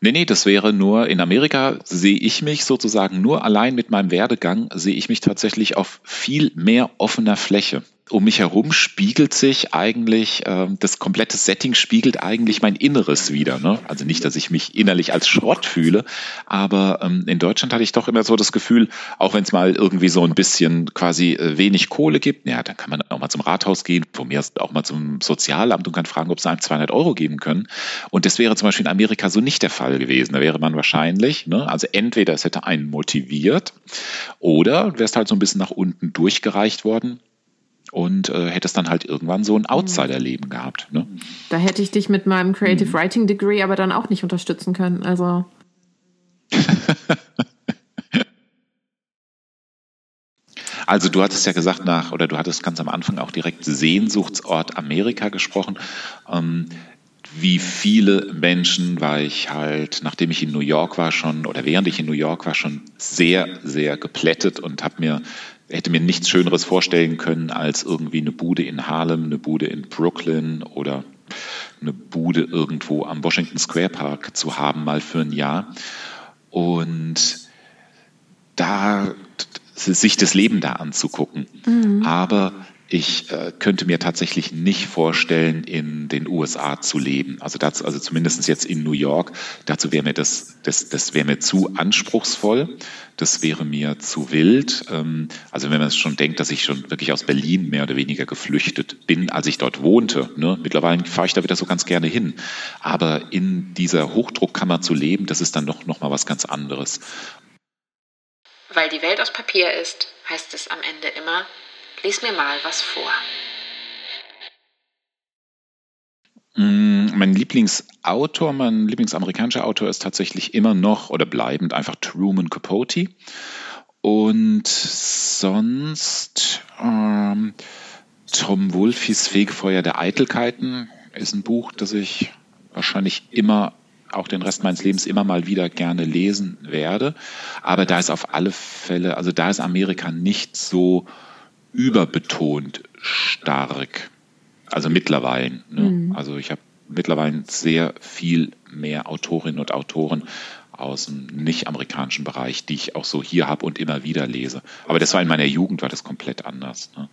Nee, nee, das wäre nur, in Amerika sehe ich mich sozusagen nur allein mit meinem Werdegang, sehe ich mich tatsächlich auf viel mehr offener Fläche um mich herum spiegelt sich eigentlich, äh, das komplette Setting spiegelt eigentlich mein Inneres wieder. Ne? Also nicht, dass ich mich innerlich als Schrott fühle, aber ähm, in Deutschland hatte ich doch immer so das Gefühl, auch wenn es mal irgendwie so ein bisschen quasi äh, wenig Kohle gibt, ja, dann kann man auch mal zum Rathaus gehen, von mir auch mal zum Sozialamt und kann fragen, ob sie einem 200 Euro geben können. Und das wäre zum Beispiel in Amerika so nicht der Fall gewesen. Da wäre man wahrscheinlich, ne, also entweder es hätte einen motiviert oder wärst halt so ein bisschen nach unten durchgereicht worden und äh, hättest dann halt irgendwann so ein mhm. Outsider-Leben gehabt. Ne? Da hätte ich dich mit meinem Creative mhm. Writing Degree aber dann auch nicht unterstützen können. Also. Also du hattest ja gesagt nach, oder du hattest ganz am Anfang auch direkt Sehnsuchtsort Amerika gesprochen. Ähm, wie viele Menschen war ich halt, nachdem ich in New York war schon, oder während ich in New York war, schon sehr, sehr geplättet und habe mir hätte mir nichts Schöneres vorstellen können, als irgendwie eine Bude in Harlem, eine Bude in Brooklyn oder eine Bude irgendwo am Washington Square Park zu haben, mal für ein Jahr. Und da sich das Leben da anzugucken. Mhm. Aber ich äh, könnte mir tatsächlich nicht vorstellen, in den USA zu leben. Also dazu, also zumindest jetzt in New York. Dazu wäre mir das, das, das wäre mir zu anspruchsvoll. Das wäre mir zu wild. Ähm, also wenn man schon denkt, dass ich schon wirklich aus Berlin mehr oder weniger geflüchtet bin, als ich dort wohnte. Ne? Mittlerweile fahre ich da wieder so ganz gerne hin. Aber in dieser Hochdruckkammer zu leben, das ist dann doch noch mal was ganz anderes. Weil die Welt aus Papier ist, heißt es am Ende immer, Lies mir mal was vor. Mm, mein Lieblingsautor, mein Lieblingsamerikanischer Autor ist tatsächlich immer noch oder bleibend einfach Truman Capote. Und sonst ähm, Tom Wolfes Fegefeuer der Eitelkeiten ist ein Buch, das ich wahrscheinlich immer auch den Rest meines Lebens immer mal wieder gerne lesen werde. Aber da ist auf alle Fälle, also da ist Amerika nicht so überbetont stark. Also mittlerweile. Ne? Mhm. Also ich habe mittlerweile sehr viel mehr Autorinnen und Autoren aus dem nicht-amerikanischen Bereich, die ich auch so hier habe und immer wieder lese. Aber das war in meiner Jugend, war das komplett anders. Ne?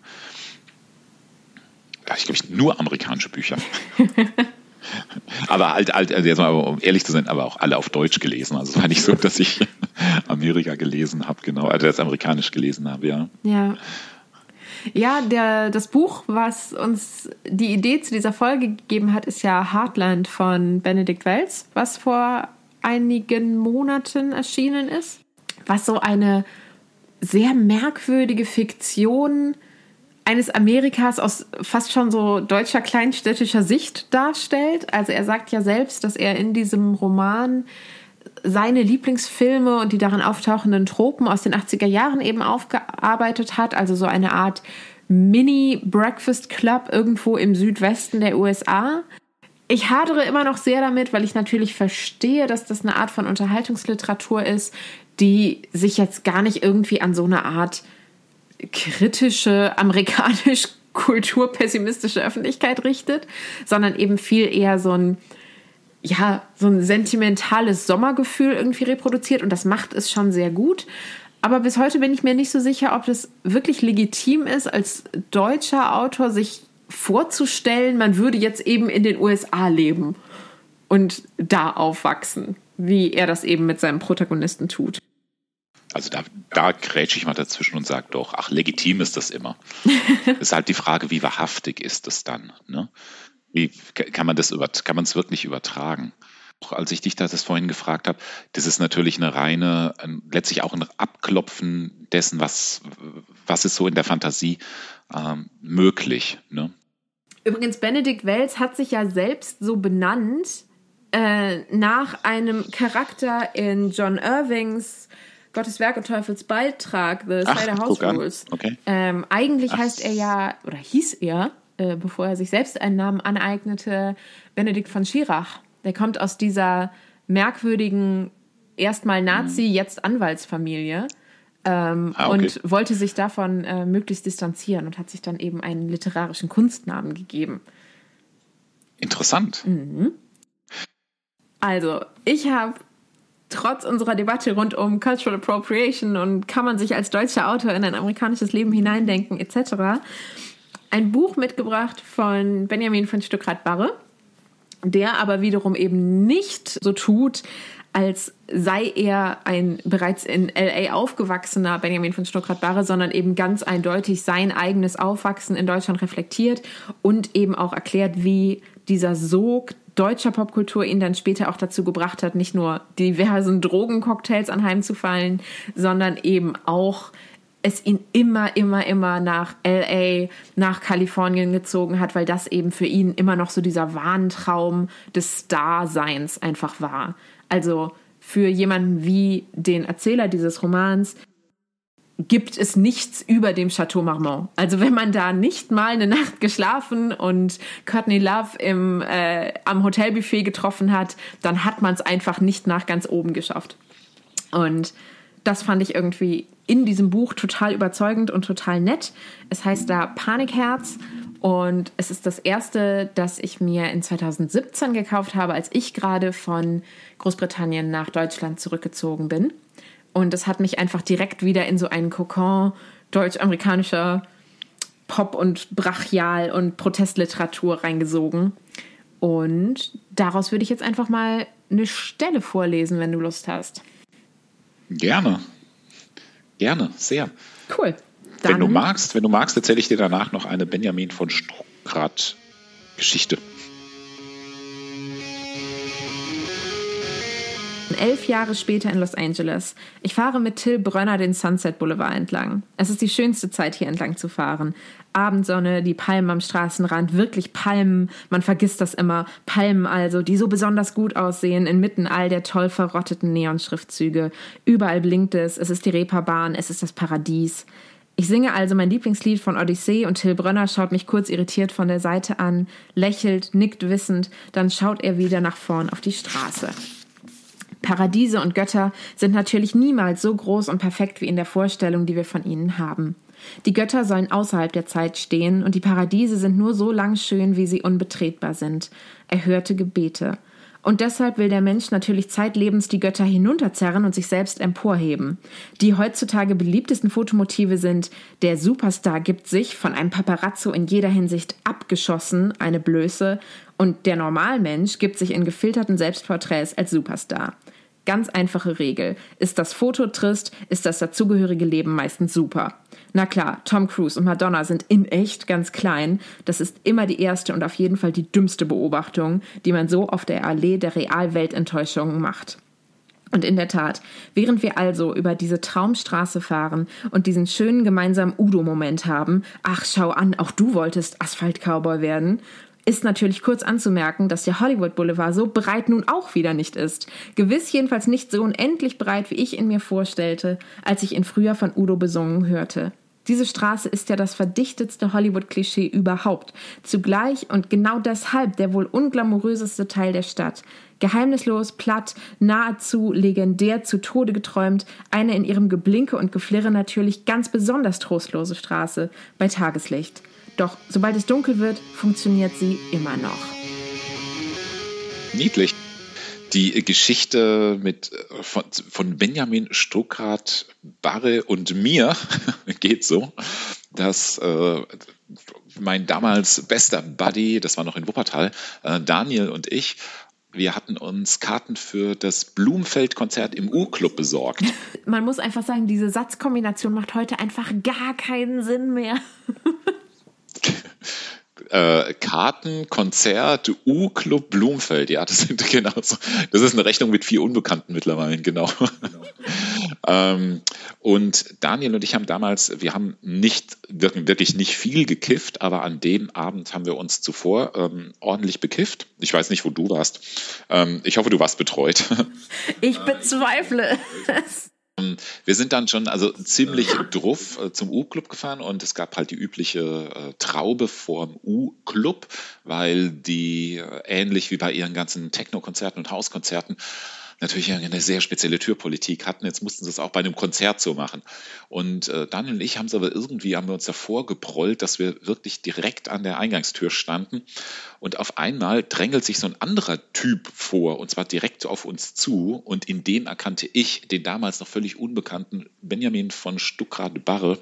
Da habe ich, glaube ich, nur amerikanische Bücher. aber halt, halt also jetzt mal, um ehrlich zu sein, aber auch alle auf Deutsch gelesen. Also es war nicht so, dass ich Amerika gelesen habe, genau, also das amerikanisch gelesen habe, ja. Ja. Ja, der, das Buch, was uns die Idee zu dieser Folge gegeben hat, ist ja Heartland von Benedikt Wells, was vor einigen Monaten erschienen ist, was so eine sehr merkwürdige Fiktion eines Amerikas aus fast schon so deutscher kleinstädtischer Sicht darstellt. Also er sagt ja selbst, dass er in diesem Roman seine Lieblingsfilme und die darin auftauchenden Tropen aus den 80er Jahren eben aufgearbeitet hat. Also so eine Art Mini-Breakfast Club irgendwo im Südwesten der USA. Ich hadere immer noch sehr damit, weil ich natürlich verstehe, dass das eine Art von Unterhaltungsliteratur ist, die sich jetzt gar nicht irgendwie an so eine Art kritische amerikanisch kulturpessimistische Öffentlichkeit richtet, sondern eben viel eher so ein ja, so ein sentimentales Sommergefühl irgendwie reproduziert und das macht es schon sehr gut. Aber bis heute bin ich mir nicht so sicher, ob das wirklich legitim ist, als deutscher Autor sich vorzustellen, man würde jetzt eben in den USA leben und da aufwachsen, wie er das eben mit seinem Protagonisten tut. Also da, da grätsche ich mal dazwischen und sage doch, ach, legitim ist das immer. ist halt die Frage, wie wahrhaftig ist es dann? Ne? Wie kann man das über, kann man es wirklich übertragen? Auch als ich dich das vorhin gefragt habe, das ist natürlich eine reine, letztlich auch ein Abklopfen dessen, was, was ist so in der Fantasie ähm, möglich. Ne? Übrigens, Benedikt Wells hat sich ja selbst so benannt äh, nach einem Charakter in John Irvings Gottes Werk und Teufels Beitrag, The Cider House Rules. Okay. Ähm, eigentlich Ach. heißt er ja, oder hieß er, äh, bevor er sich selbst einen Namen aneignete, Benedikt von Schirach. Der kommt aus dieser merkwürdigen, erstmal Nazi, mhm. jetzt Anwaltsfamilie. Ähm, ah, okay. Und wollte sich davon äh, möglichst distanzieren und hat sich dann eben einen literarischen Kunstnamen gegeben. Interessant. Mhm. Also, ich habe trotz unserer Debatte rund um Cultural Appropriation und kann man sich als deutscher Autor in ein amerikanisches Leben hineindenken etc. ein Buch mitgebracht von Benjamin von Stuckrad-Barre, der aber wiederum eben nicht so tut, als sei er ein bereits in LA aufgewachsener Benjamin von Stuckrad-Barre, sondern eben ganz eindeutig sein eigenes Aufwachsen in Deutschland reflektiert und eben auch erklärt, wie dieser Sog deutscher Popkultur ihn dann später auch dazu gebracht hat, nicht nur diversen Drogencocktails anheimzufallen, sondern eben auch es ihn immer, immer, immer nach LA, nach Kalifornien gezogen hat, weil das eben für ihn immer noch so dieser Wahntraum des Starseins einfach war. Also für jemanden wie den Erzähler dieses Romans gibt es nichts über dem Chateau Marmont. Also wenn man da nicht mal eine Nacht geschlafen und Courtney Love im, äh, am Hotelbuffet getroffen hat, dann hat man es einfach nicht nach ganz oben geschafft. Und das fand ich irgendwie in diesem Buch total überzeugend und total nett. Es heißt da Panikherz und es ist das erste, das ich mir in 2017 gekauft habe, als ich gerade von Großbritannien nach Deutschland zurückgezogen bin. Und das hat mich einfach direkt wieder in so einen Kokon deutsch-amerikanischer Pop- und Brachial- und Protestliteratur reingesogen. Und daraus würde ich jetzt einfach mal eine Stelle vorlesen, wenn du Lust hast. Gerne. Gerne, sehr. Cool. Dann wenn du magst, wenn du magst, erzähle ich dir danach noch eine Benjamin von Stuckrad Geschichte. Elf Jahre später in Los Angeles. Ich fahre mit Till Brönner den Sunset Boulevard entlang. Es ist die schönste Zeit, hier entlang zu fahren. Abendsonne, die Palmen am Straßenrand, wirklich Palmen, man vergisst das immer. Palmen also, die so besonders gut aussehen, inmitten all der toll verrotteten Neonschriftzüge. Überall blinkt es, es ist die Reeperbahn, es ist das Paradies. Ich singe also mein Lieblingslied von Odyssee und Till Brönner schaut mich kurz irritiert von der Seite an, lächelt, nickt wissend, dann schaut er wieder nach vorn auf die Straße. Paradiese und Götter sind natürlich niemals so groß und perfekt wie in der Vorstellung, die wir von ihnen haben. Die Götter sollen außerhalb der Zeit stehen und die Paradiese sind nur so lang schön, wie sie unbetretbar sind. Erhörte Gebete. Und deshalb will der Mensch natürlich zeitlebens die Götter hinunterzerren und sich selbst emporheben. Die heutzutage beliebtesten Fotomotive sind der Superstar gibt sich, von einem Paparazzo in jeder Hinsicht abgeschossen, eine Blöße, und der Normalmensch gibt sich in gefilterten Selbstporträts als Superstar. Ganz einfache Regel. Ist das Foto trist, ist das dazugehörige Leben meistens super. Na klar, Tom Cruise und Madonna sind in echt ganz klein. Das ist immer die erste und auf jeden Fall die dümmste Beobachtung, die man so auf der Allee der Realweltenttäuschungen macht. Und in der Tat, während wir also über diese Traumstraße fahren und diesen schönen gemeinsamen Udo-Moment haben, ach schau an, auch du wolltest Asphalt-Cowboy werden, ist natürlich kurz anzumerken, dass der Hollywood Boulevard so breit nun auch wieder nicht ist. Gewiss jedenfalls nicht so unendlich breit, wie ich ihn mir vorstellte, als ich ihn früher von Udo besungen hörte. Diese Straße ist ja das verdichtetste Hollywood-Klischee überhaupt. Zugleich und genau deshalb der wohl unglamouröseste Teil der Stadt. Geheimnislos, platt, nahezu legendär zu Tode geträumt, eine in ihrem Geblinke und Geflirre natürlich ganz besonders trostlose Straße bei Tageslicht. Doch sobald es dunkel wird, funktioniert sie immer noch. Niedlich. Die Geschichte mit, von, von Benjamin Stuckrad, Barre und mir geht so, dass äh, mein damals bester Buddy, das war noch in Wuppertal, äh, Daniel und ich, wir hatten uns Karten für das Blumfeld-Konzert im U-Club besorgt. Man muss einfach sagen, diese Satzkombination macht heute einfach gar keinen Sinn mehr. äh, Karten, Konzert, U-Club Blumfeld. Ja, das sind genau so. Das ist eine Rechnung mit vier Unbekannten mittlerweile, genau. ähm, und Daniel und ich haben damals, wir haben nicht, wirklich nicht viel gekifft, aber an dem Abend haben wir uns zuvor ähm, ordentlich bekifft. Ich weiß nicht, wo du warst. Ähm, ich hoffe, du warst betreut. Ich bezweifle es. Ähm, wir sind dann schon also ziemlich druff äh, zum U-Club gefahren und es gab halt die übliche äh, Traube vorm U-Club, weil die äh, ähnlich wie bei ihren ganzen Techno-Konzerten und Hauskonzerten natürlich eine sehr spezielle Türpolitik hatten. Jetzt mussten sie es auch bei einem Konzert so machen. Und äh, Daniel und ich haben es aber irgendwie, haben wir uns davor geprollt, dass wir wirklich direkt an der Eingangstür standen. Und auf einmal drängelt sich so ein anderer Typ vor, und zwar direkt auf uns zu. Und in den erkannte ich den damals noch völlig unbekannten Benjamin von Stuckrad-Barre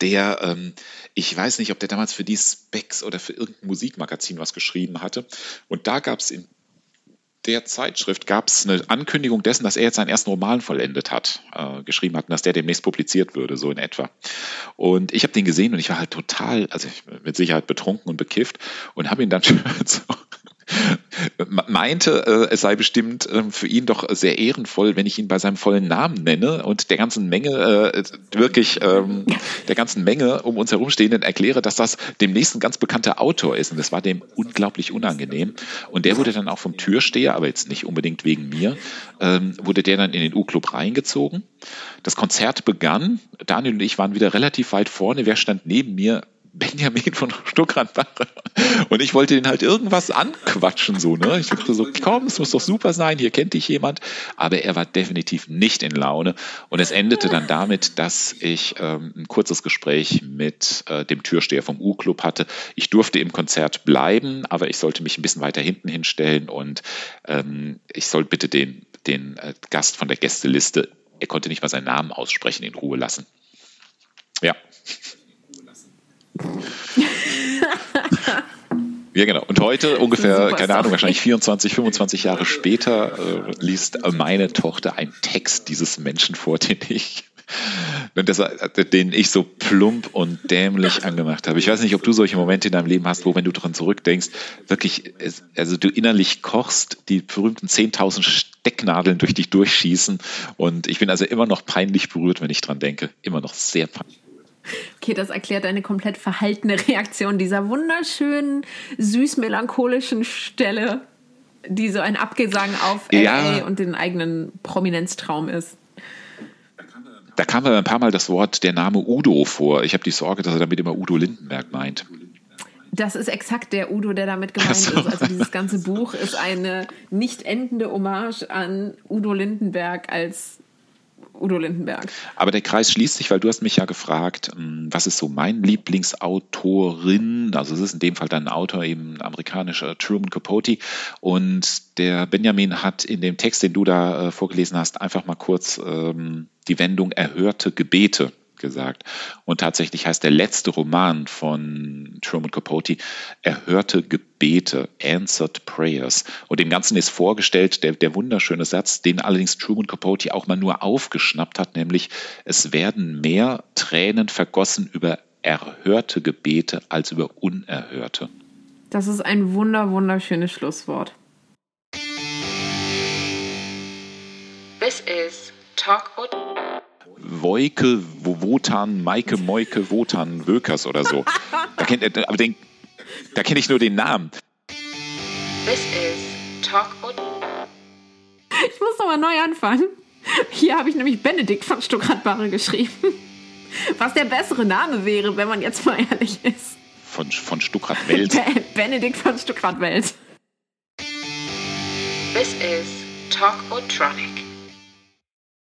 der, ähm, ich weiß nicht, ob der damals für die Specs oder für irgendein Musikmagazin was geschrieben hatte. Und da gab es in der Zeitschrift gab es eine Ankündigung dessen, dass er jetzt seinen ersten Roman vollendet hat, äh, geschrieben hat und dass der demnächst publiziert würde, so in etwa. Und ich habe den gesehen und ich war halt total, also mit Sicherheit betrunken und bekifft und habe ihn dann so meinte, äh, es sei bestimmt äh, für ihn doch sehr ehrenvoll, wenn ich ihn bei seinem vollen Namen nenne und der ganzen Menge, äh, wirklich ähm, der ganzen Menge um uns herumstehenden erkläre, dass das demnächst ein ganz bekannter Autor ist. Und das war dem unglaublich unangenehm. Und der wurde dann auch vom Türsteher, aber jetzt nicht unbedingt wegen mir, ähm, wurde der dann in den U-Club reingezogen. Das Konzert begann. Daniel und ich waren wieder relativ weit vorne. Wer stand neben mir? Benjamin von Stuckrad-Barre. Und ich wollte den halt irgendwas anquatschen, so, ne? Ich dachte so, komm, es muss doch super sein, hier kennt dich jemand. Aber er war definitiv nicht in Laune. Und es endete dann damit, dass ich ähm, ein kurzes Gespräch mit äh, dem Türsteher vom U-Club hatte. Ich durfte im Konzert bleiben, aber ich sollte mich ein bisschen weiter hinten hinstellen und ähm, ich soll bitte den, den äh, Gast von der Gästeliste, er konnte nicht mal seinen Namen aussprechen, in Ruhe lassen. Ja. Ja, genau. Und heute, ungefähr, keine Ahnung, wahrscheinlich 24, 25 Jahre später, äh, liest meine Tochter einen Text dieses Menschen vor, den ich, das, den ich so plump und dämlich angemacht habe. Ich weiß nicht, ob du solche Momente in deinem Leben hast, wo, wenn du daran zurückdenkst, wirklich, also du innerlich kochst, die berühmten 10.000 Stecknadeln durch dich durchschießen. Und ich bin also immer noch peinlich berührt, wenn ich dran denke. Immer noch sehr peinlich. Okay, das erklärt eine komplett verhaltene Reaktion dieser wunderschönen, süß-melancholischen Stelle, die so ein Abgesang auf ja. LA und den eigenen Prominenztraum ist. Da kam ein paar Mal das Wort, der Name Udo vor. Ich habe die Sorge, dass er damit immer Udo Lindenberg meint. Das ist exakt der Udo, der damit gemeint so. ist. Also dieses ganze Buch ist eine nicht endende Hommage an Udo Lindenberg als Udo Lindenberg. Aber der Kreis schließt sich, weil du hast mich ja gefragt, hm, was ist so mein Lieblingsautorin? Also es ist in dem Fall dann ein Autor, eben amerikanischer Truman Capote. Und der Benjamin hat in dem Text, den du da äh, vorgelesen hast, einfach mal kurz ähm, die Wendung erhörte Gebete gesagt. Und tatsächlich heißt der letzte Roman von Truman Capote Erhörte Gebete, Answered Prayers. Und dem Ganzen ist vorgestellt der, der wunderschöne Satz, den allerdings Truman Capote auch mal nur aufgeschnappt hat, nämlich es werden mehr Tränen vergossen über erhörte Gebete als über unerhörte. Das ist ein wunder, wunderschönes Schlusswort. This is Talk Woike, Wotan, Maike, Moike, Wotan, Wökers oder so. Da kenne ich nur den Namen. This is Talk Ich muss nochmal neu anfangen. Hier habe ich nämlich Benedikt von Stuckrad-Barre geschrieben. Was der bessere Name wäre, wenn man jetzt mal ehrlich ist. Von, von Stuckrad-Welt. Be Benedikt von Stuckrad-Welt. This is Talk Otronic.